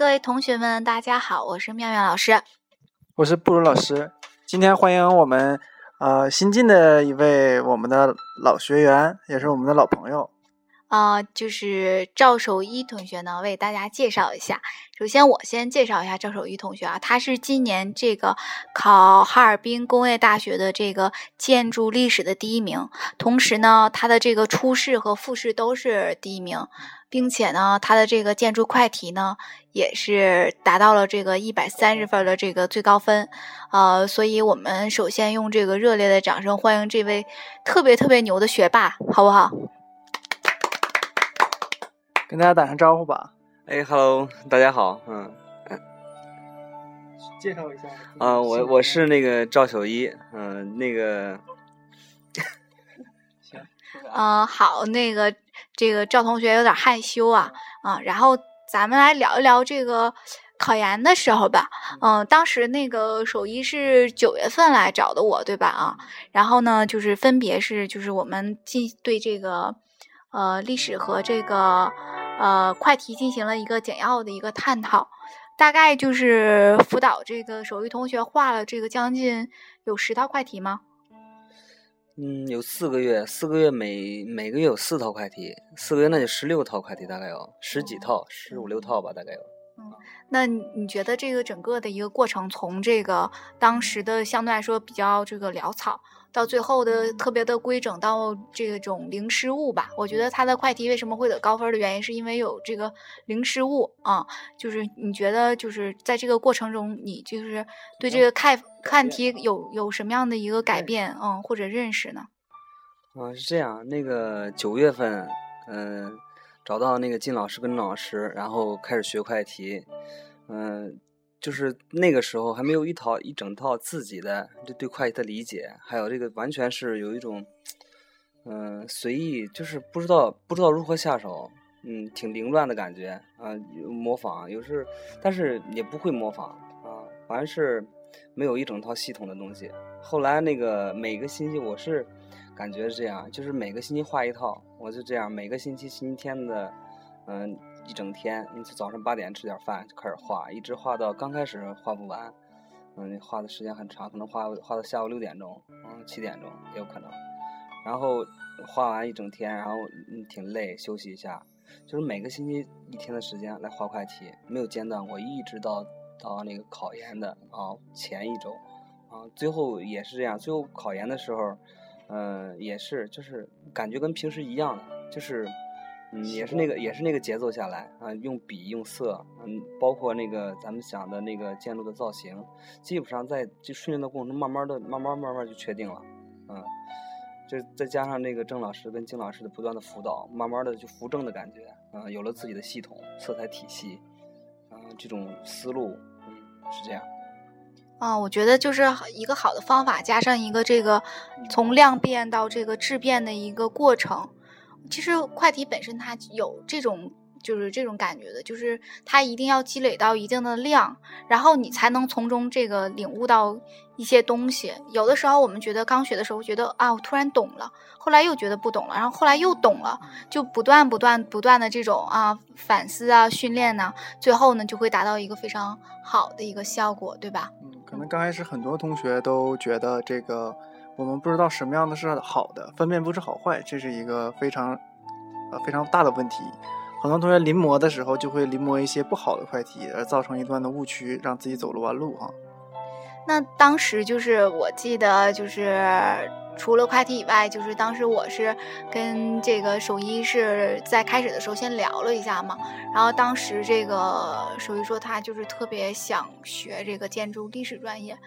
各位同学们，大家好，我是妙妙老师，我是布鲁老师。今天欢迎我们呃新进的一位我们的老学员，也是我们的老朋友。啊，就是赵守一同学呢，为大家介绍一下。首先，我先介绍一下赵守一同学啊，他是今年这个考哈尔滨工业大学的这个建筑历史的第一名，同时呢，他的这个初试和复试都是第一名，并且呢，他的这个建筑快题呢也是达到了这个一百三十分的这个最高分。呃，所以我们首先用这个热烈的掌声欢迎这位特别特别牛的学霸，好不好？跟大家打声招呼吧。哎，Hello，大家好，嗯，介绍一下。啊，我我是那个赵小一，嗯，那个，行。嗯，好，那个这个赵同学有点害羞啊，啊，然后咱们来聊一聊这个考研的时候吧。嗯，当时那个手一是九月份来找的我，对吧？啊，然后呢，就是分别是就是我们进对这个呃历史和这个。呃，快题进行了一个简要的一个探讨，大概就是辅导这个手艺同学画了这个将近有十套快题吗？嗯，有四个月，四个月每每个月有四套快题，四个月那就十六套快题，大概有十几套，十五六套吧，大概有。嗯，那你觉得这个整个的一个过程，从这个当时的相对来说比较这个潦草。到最后的特别的规整，到这种零失误吧。我觉得他的快题为什么会得高分的原因，是因为有这个零失误啊。就是你觉得，就是在这个过程中，你就是对这个看看题有有什么样的一个改变，嗯，或者认识呢？啊，是这样。那个九月份，嗯，找到那个金老师跟老师，然后开始学快题，嗯。就是那个时候还没有一套一整套自己的这对会计的理解，还有这个完全是有一种，嗯，随意，就是不知道不知道如何下手，嗯，挺凌乱的感觉啊，模仿有时，但是也不会模仿啊，反正是没有一整套系统的东西。后来那个每个星期我是感觉是这样，就是每个星期画一套，我就这样每个星期星期天的，嗯。一整天，你从早上八点吃点饭就开始画，一直画到刚开始画不完，嗯，画的时间很长，可能画画到下午六点钟，嗯，七点钟也有可能。然后画完一整天，然后嗯挺累，休息一下，就是每个星期一天的时间来画快题，没有间断过，一直到到那个考研的啊前一周，啊最后也是这样，最后考研的时候，嗯也是就是感觉跟平时一样的，就是。嗯，也是那个，也是那个节奏下来啊，用笔用色，嗯，包括那个咱们想的那个建筑的造型，基本上在这训练的过程中，慢慢的、慢慢、慢慢就确定了，嗯，这再加上那个郑老师跟金老师的不断的辅导，慢慢的就扶正的感觉，啊，有了自己的系统、色彩体系，啊，这种思路，嗯，是这样。啊，我觉得就是一个好的方法，加上一个这个从量变到这个质变的一个过程。其实快题本身它有这种就是这种感觉的，就是它一定要积累到一定的量，然后你才能从中这个领悟到一些东西。有的时候我们觉得刚学的时候觉得啊，我突然懂了，后来又觉得不懂了，然后后来又懂了，就不断不断不断的这种啊反思啊训练呢，最后呢就会达到一个非常好的一个效果，对吧？嗯，可能刚开始很多同学都觉得这个。我们不知道什么样的是好的，分辨不出好坏，这是一个非常，呃非常大的问题。很多同学临摹的时候就会临摹一些不好的快题，而造成一段的误区，让自己走了弯路哈。那当时就是我记得，就是除了快题以外，就是当时我是跟这个手艺是在开始的时候先聊了一下嘛。然后当时这个手艺说他就是特别想学这个建筑历史专业。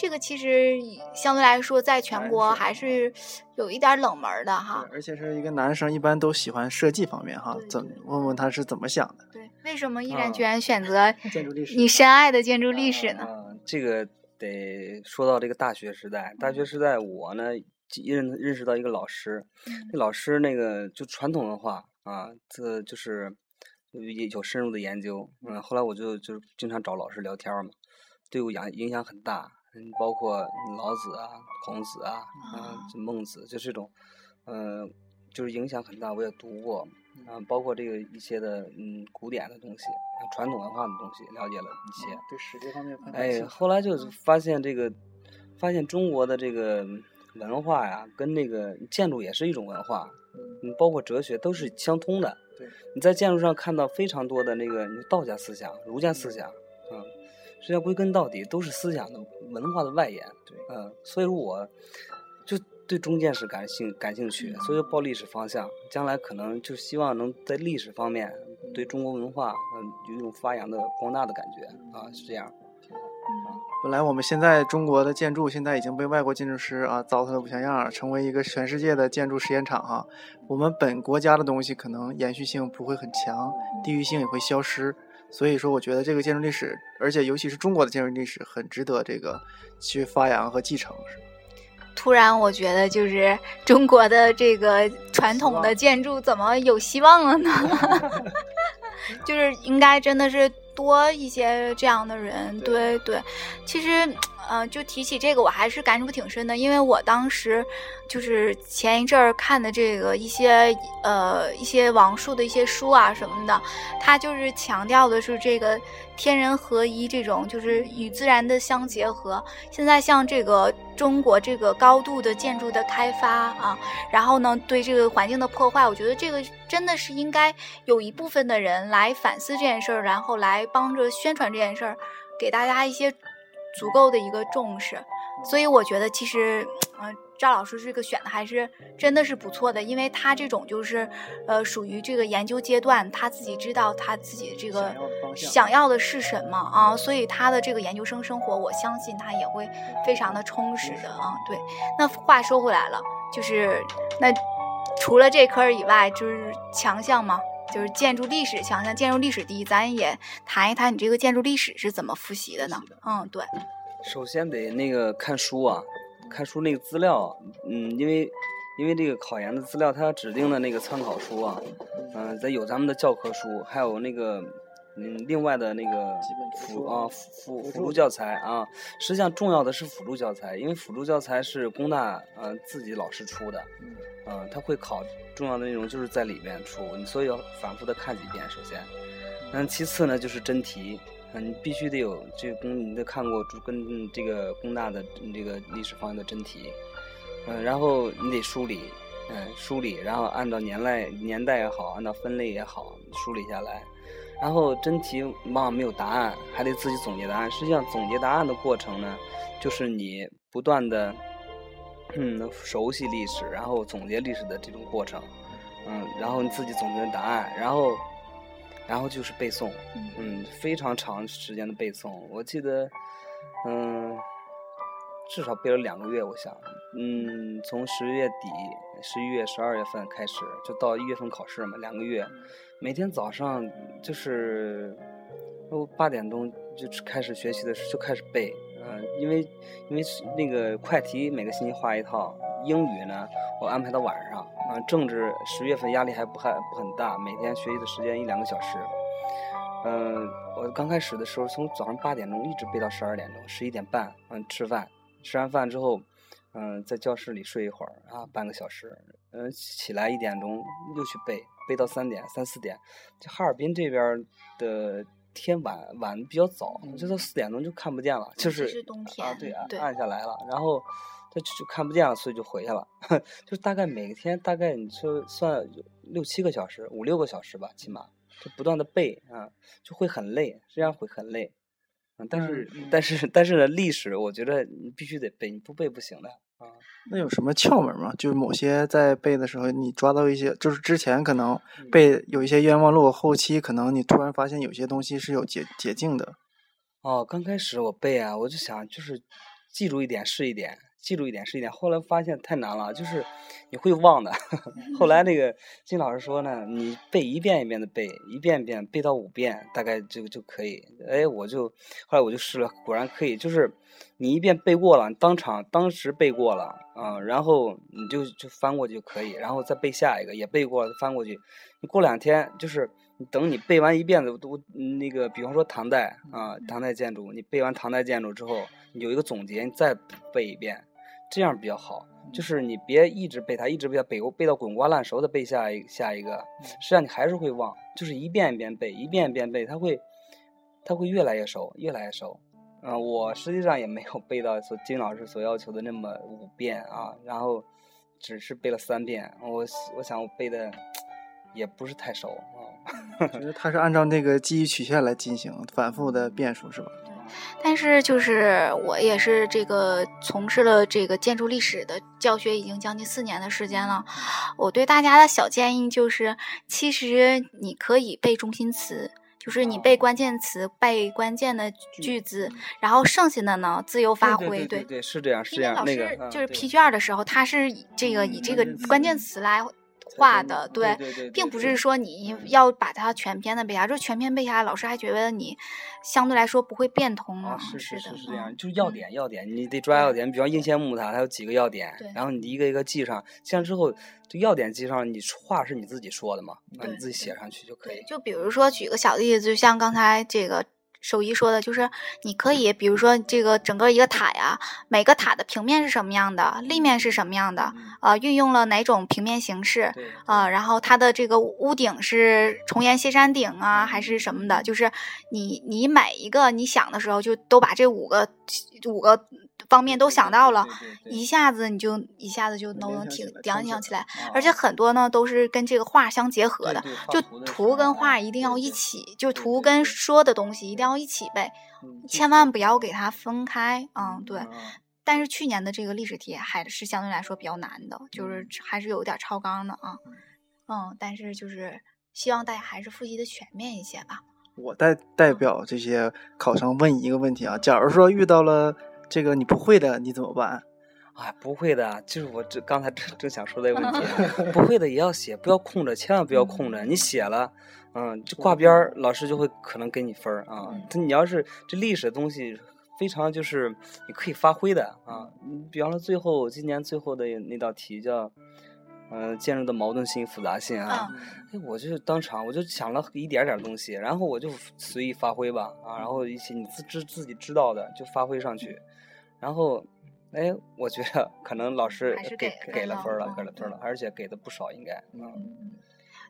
这个其实相对来说，在全国还是有一点冷门的哈。而且是一个男生，一般都喜欢设计方面哈。怎问问他是怎么想的？对，为什么毅然决然选择建筑历史你深爱的建筑历史呢？这个得说到这个大学时代。大学时代，我呢认认识到一个老师，那老师那个就传统文化啊，这就是有有深入的研究。嗯，后来我就就经常找老师聊天嘛，对我影影响很大。嗯，包括老子啊、孔子啊、啊孟子，就这种，嗯，就是影响很大。我也读过，啊，包括这个一些的嗯古典的东西、传统文化的东西，了解了一些。对史这方面哎，后来就发现这个，发现中国的这个文化呀，跟那个建筑也是一种文化，嗯，包括哲学都是相通的。对，你在建筑上看到非常多的那个你道家思想、儒家思想，嗯，实际上归根到底都是思想的文化的外延。对，嗯，所以说我就对中建史感兴感兴趣，所以就报历史方向，将来可能就希望能在历史方面对中国文化，嗯，有一种发扬的光大的感觉啊，是这样。本来我们现在中国的建筑现在已经被外国建筑师啊糟蹋的不像样儿，成为一个全世界的建筑实验场哈。我们本国家的东西可能延续性不会很强，地域性也会消失。所以说，我觉得这个建筑历史，而且尤其是中国的建筑历史，很值得这个去发扬和继承。是突然，我觉得就是中国的这个传统的建筑怎么有希望了呢？就是应该真的是多一些这样的人，对对。其实，嗯、就提起这个，我还是感触挺深的，因为我当时就是前一阵儿看的这个一些呃一些王树的一些书啊什么的，他就是强调的是这个天人合一这种，就是与自然的相结合。现在像这个中国这个高度的建筑的开发啊，然后呢对这个环境的破坏，我觉得这个真的是应该有一部分的人来反思这件事儿，然后来帮着宣传这件事儿，给大家一些足够的一个重视。所以我觉得其实，嗯、赵老师这个选的还是真的是不错的，因为他这种就是，呃，属于这个研究阶段，他自己知道他自己这个想要的是什么啊，所以他的这个研究生生活，我相信他也会非常的充实的啊。对，那话说回来了，就是那除了这科儿以外，就是强项嘛，就是建筑历史强项，建筑历史第一，咱也谈一谈你这个建筑历史是怎么复习的呢？嗯，对，首先得那个看书啊，看书那个资料，嗯，因为因为这个考研的资料，它指定的那个参考书啊，嗯、咱有咱们的教科书，还有那个嗯另外的那个辅啊辅辅助教材啊，实际上重要的是辅助教材，因为辅助教材是工大呃自己老师出的，嗯嗯，他会考重要的内容就是在里面出，你所以要反复的看几遍。首先，嗯，其次呢就是真题，嗯，你必须得有这个工，你得看过跟这个工大的这个历史方面的真题，嗯，然后你得梳理，嗯，梳理，然后按照年代年代也好，按照分类也好梳理下来，然后真题往往没有答案，还得自己总结答案。实际上总结答案的过程呢，就是你不断的。嗯，熟悉历史，然后总结历史的这种过程，嗯，然后你自己总结答案，然后，然后就是背诵，嗯，非常长时间的背诵。我记得，嗯，至少背了两个月，我想，嗯，从十月底、十一月、十二月份开始，就到一月份考试嘛，两个月，每天早上就是，都八点钟就开始学习的时候就开始背，嗯、因为因为那个快题每个星期画一套，英语呢我安排到晚上，啊、政治十月份压力还不还不很大，每天学习的时间一两个小时。嗯、我刚开始的时候从早上八点钟一直背到十二点钟，十一点半，嗯，吃饭，吃完饭之后，嗯、在教室里睡一会儿啊，半个小时，嗯、起来一点钟又去背，背到三点三四点。这哈尔滨这边的天晚晚的比较早，就到四点钟就看不见了，就是啊对暗对暗下来了，然后他就就看不见了，所以就回去了。就大概每天大概你说算六七个小时，五六个小时吧，起码就不断的背啊，就会很累，这样会很累。嗯，但是、嗯但是但是呢，历史我觉得你必须得背，你不背不行的啊。那有什么窍门吗？就是某些在背的时候，你抓到一些，就是之前可能嗯背有一些冤枉路，后期可能你突然发现有些东西是有捷捷径的。哦，刚开始我背啊，我就想就是记住一点是一点，记住一点是一点。后来发现太难了，就是你会忘的。后来那个金老师说呢，你背一遍一遍的背，一遍一遍背到五遍，大概就就可以。哎，我就后来我就试了，果然可以。就是你一遍背过了，你当场当时背过了啊、然后你就就翻过去就可以，然后再背下一个也背过了，翻过去。你过两天就是。你等你背完一遍的都那个，比方说唐代啊，唐代建筑，你背完唐代建筑之后，你有一个总结，你再背一遍，这样比较好。就是你别一直背它，一直背它，背背到滚瓜烂熟的背下一下一个，实际上你还是会忘。就是一遍一遍背，一遍一遍背，它会它会越来越熟，越来越熟。嗯，我实际上也没有背到所金老师所要求的那么五遍啊，然后只是背了三遍。我我想我背的也不是太熟啊。就是它是按照那个记忆曲线来进行反复的变数，是吧？但是就是我也是这个从事了这个建筑历史的教学已经将近四年的时间了。我对大家的小建议就是，其实你可以背中心词，就是你背关键词、背关键的句子，然后剩下的呢自由发挥。对对，是这样，是这样。那个就是批卷的时候，他是这个以这个关键词来。画的对，并不是说你要把它全篇的背下，就全篇背下来，老师还觉得你相对来说不会变通啊。是是是是这样，就是要点要点，你得抓要点。比方应县木塔，它有几个要点，然后你一个一个记上，记上之后，这要点记上，你话是你自己说的嘛，那你自己写上去就可以。就比如说举个小例子，就像刚才这个。手艺说的就是，你可以比如说这个整个一个塔呀，每个塔的平面是什么样的，立面是什么样的，呃，运用了哪种平面形式，啊，然后它的这个屋顶是重檐歇山顶啊，还是什么的，就是你你每一个你想的时候，就都把这五个五个。方面都想到了，一下子你就一下子就能挺联想起来，而且很多呢都是跟这个画相结合的，就图跟画一定要一起，就图跟说的东西一定要一起背，千万不要给它分开。嗯，对。但是去年的这个历史题还是相对来说比较难的，就是还是有点超纲的啊。嗯，但是就是希望大家还是复习的全面一些吧。我代代表这些考生问一个问题啊，假如说遇到了。这个你不会的，你怎么办？啊，不会的，就是我这刚才正正想说这个问题，不会的也要写，不要空着，千万不要空着。你写了，嗯，就挂边儿，老师就会可能给你分儿啊。你要是这历史的东西非常就是你可以发挥的啊。你比方说最后今年最后的那道题叫。嗯，建筑的矛盾性、复杂性啊，哎，我就当场我就想了一点点东西，然后我就随意发挥吧，啊，然后一些你自知自己知道的就发挥上去，然后，哎，我觉得可能老师给给了分了，给了分了，而且给的不少，应该，嗯，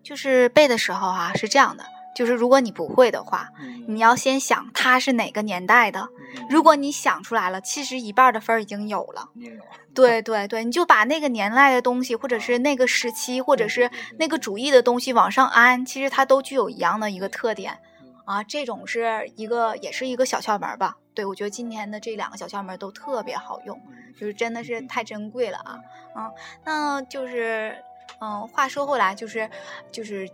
就是背的时候啊，是这样的。就是如果你不会的话，你要先想它是哪个年代的。如果你想出来了，其实一半的分儿已经有了。对对对，你就把那个年代的东西，或者是那个时期，或者是那个主义的东西往上安，其实它都具有一样的一个特点。啊，这种是一个，也是一个小窍门吧。对我觉得今天的这两个小窍门都特别好用，就是真的是太珍贵了啊。嗯，那就是，嗯，话说回来，就是，就是。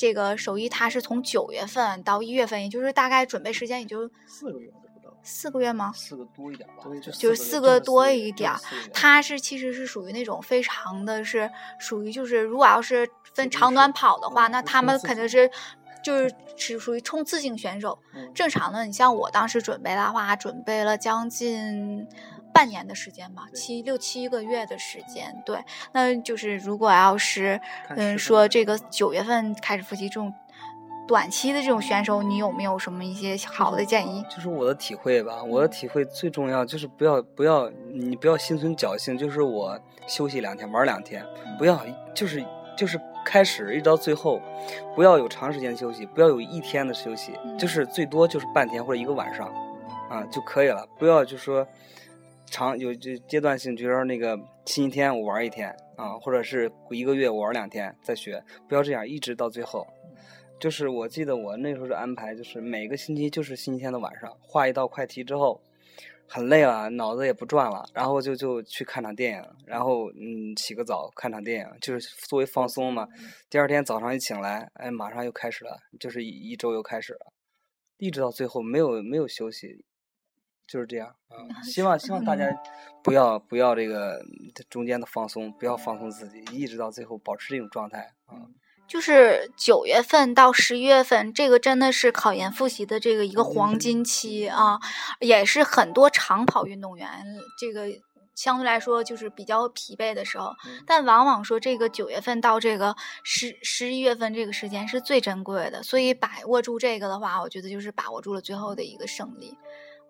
这个手艺它是从九月份到一月份，也就是大概准备时间也就四个月不到，四个月吗？四个多一点吧，就是四个多一点。它是其实是属于那种非常的是属于就是如果要是分长短跑的话，那他们肯定是就是是属于冲刺性选手。正常的，你像我当时准备的话，准备了将近。半年的时间吧，七六七个月的时间，对，那就是如果要是，嗯，说这个九月份开始复习这种短期的这种选手，你有没有什么一些好的建议？就是我的体会吧，我的体会最重要就是不要不要你不要心存侥幸，就是我休息两天玩两天，不要就是就是开始一直到最后，不要有长时间休息，不要有一天的休息，就是最多就是半天或者一个晚上，啊就可以了，不要就说。长有就阶段性，就说那个星期天我玩一天啊，或者是一个月我玩两天再学，不要这样一直到最后。就是我记得我那时候是安排，就是每个星期就是星期天的晚上画一道快题之后，很累了，脑子也不转了，然后就就去看场电影，然后嗯洗个澡看场电影，就是作为放松嘛。第二天早上一醒来，哎，马上又开始了，就是一一周又开始了，一直到最后没有没有休息。就是这样啊，希望希望大家不要不要这个中间的放松，不要放松自己，一直到最后保持这种状态啊。就是九月份到十一月份，这个真的是考研复习的这个一个黄金期啊，也是很多长跑运动员这个相对来说就是比较疲惫的时候。但往往说这个九月份到这个十十一月份这个时间是最珍贵的，所以把握住这个的话，我觉得就是把握住了最后的一个胜利。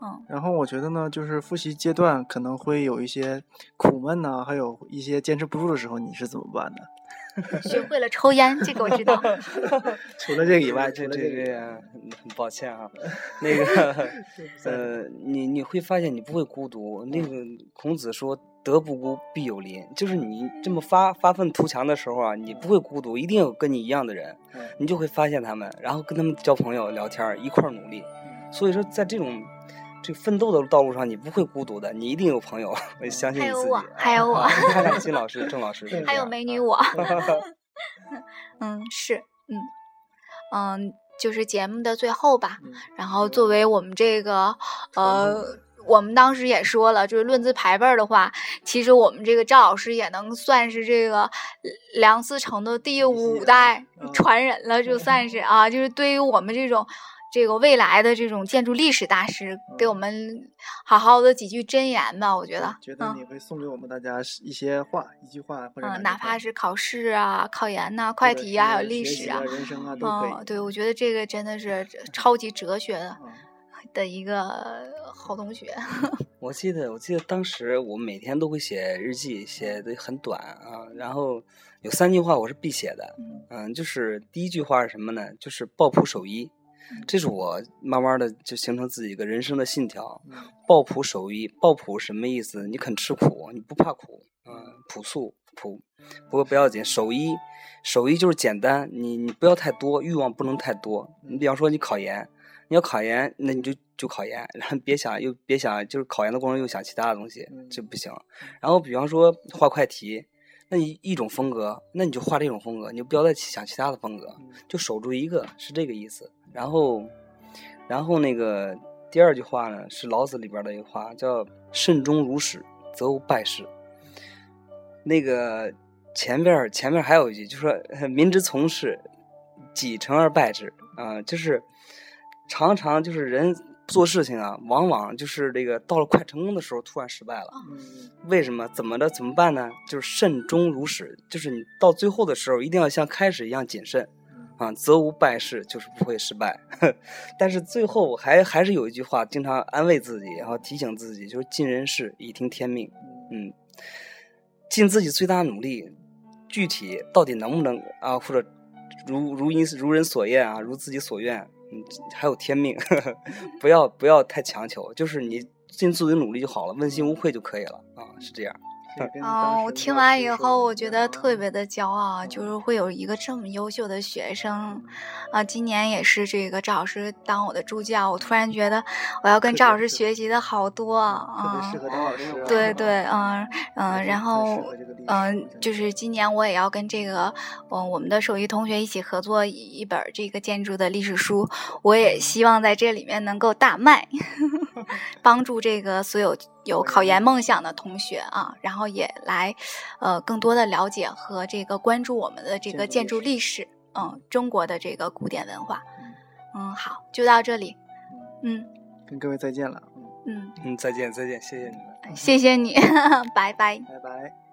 嗯然后我觉得呢，就是复习阶段可能会有一些苦闷呐、还有一些坚持不住的时候，你是怎么办的？学会了抽烟，这个我知道。除了这个以外，除这这了这个很很抱歉啊，那个呃，你你会发现你不会孤独。那个孔子说“德不孤，必有邻”，就是你这么发发愤图强的时候啊，你不会孤独，一定有跟你一样的人，嗯你就会发现他们，然后跟他们交朋友、聊天儿，一块儿努力。所以说，在这种这个奋斗的道路上，你不会孤独的，你一定有朋友。我相信你自己。还有我，还有我，看看金老师、郑老师，还有美女我。嗯，是，嗯嗯，就是节目的最后吧。嗯然后作为我们这个呃。我们当时也说了，就是论资排辈儿的话，其实我们这个赵老师也能算是这个梁思成的第五代嗯传人了，就算是啊，就是对于我们这种这个未来的这种建筑历史大师，给我们好好的几句箴言吧，我觉得，觉得嗯你会送给我们大家一些话，一句话或者哪怕是考试啊、考研呐、快题啊，还有历史啊啊、，人生啊都可以。嗯，对，我觉得这个真的是超级哲学的嗯 的一个好同学。我记得，我记得当时我每天都会写日记，写的很短啊。然后有三句话我是必写的，嗯嗯，就是第一句话是什么呢？就是抱朴守一，这是我慢慢的就形成自己一个人生的信条。嗯抱朴守一，抱朴什么意思？你肯吃苦，你不怕苦，嗯，朴素朴，不过不要紧。守一，守一就是简单，你你不要太多，欲望不能太多。你比方说你考研，你要考研，那你就就考研，然后别想又别想，就是考研的过程又想其他的东西，这不行。然后比方说画快题，那你一种风格，那你就画这种风格，你就不要再想其他的风格，就守住一个，是这个意思。然后，然后那个第二句话呢，是老子里边的一个话，叫“慎终如始，则无败事”。那个前边前面还有一句，就说“民之从事，几成而败之”啊、就是常常就是人做事情啊，往往就是这个到了快成功的时候，突然失败了。嗯为什么？怎么的？怎么办呢？就是慎终如始，就是你到最后的时候，一定要像开始一样谨慎啊，则无败事，就是不会失败。但是最后还还是有一句话，经常安慰自己，然后提醒自己，就是尽人事，以听天命。嗯，尽自己最大努力，具体到底能不能啊，或者如如因如人所愿啊，如自己所愿，嗯，还有天命，不要不要太强求，就是你尽自己努力就好了，问心无愧就可以了啊，是这样。哦，我听完以后，我觉得特别的骄傲，就是会有一个这么优秀的学生，啊，今年也是这个赵老师当我的助教，我突然觉得我要跟赵老师学习的好多啊特别适，合当老师啊。对对，嗯嗯，然后嗯，就是今年我也要跟这个嗯我们的手艺同学一起合作一一本这个建筑的历史书，我也希望在这里面能够大卖，帮助这个所有有考研梦想的同学啊，然后也来呃更多的了解和这个关注我们的这个建建筑历史，嗯，中国的这个古典文化，嗯，好，就到这里，嗯跟各位再见了，嗯嗯，嗯，再见再见，谢谢你们。谢谢你，拜拜。拜拜。